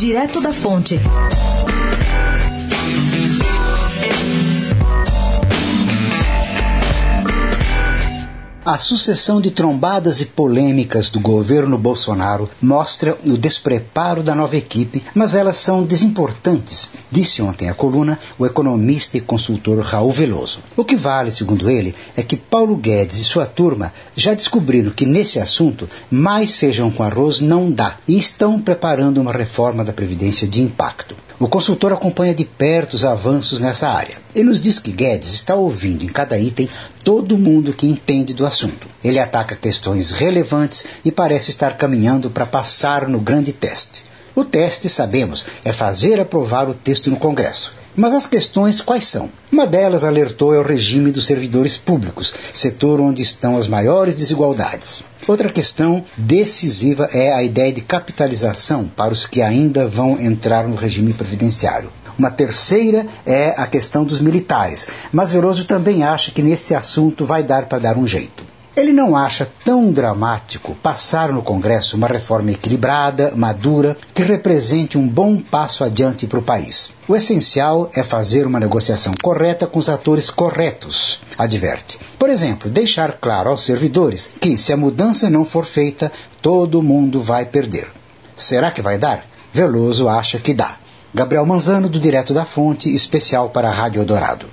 Direto da Fonte. A sucessão de trombadas e polêmicas do governo Bolsonaro mostra o despreparo da nova equipe, mas elas são desimportantes, disse ontem à coluna o economista e consultor Raul Veloso. O que vale, segundo ele, é que Paulo Guedes e sua turma já descobriram que nesse assunto mais feijão com arroz não dá e estão preparando uma reforma da Previdência de impacto. O consultor acompanha de perto os avanços nessa área. Ele nos diz que Guedes está ouvindo em cada item todo mundo que entende do assunto. Ele ataca questões relevantes e parece estar caminhando para passar no grande teste. O teste, sabemos, é fazer aprovar o texto no Congresso. Mas as questões quais são? Uma delas alertou é o regime dos servidores públicos, setor onde estão as maiores desigualdades. Outra questão decisiva é a ideia de capitalização para os que ainda vão entrar no regime previdenciário. Uma terceira é a questão dos militares, mas Veloso também acha que nesse assunto vai dar para dar um jeito. Ele não acha tão dramático passar no Congresso uma reforma equilibrada, madura, que represente um bom passo adiante para o país. O essencial é fazer uma negociação correta com os atores corretos, adverte. Por exemplo, deixar claro aos servidores que, se a mudança não for feita, todo mundo vai perder. Será que vai dar? Veloso acha que dá. Gabriel Manzano, do Direto da Fonte, especial para a Rádio Dourado.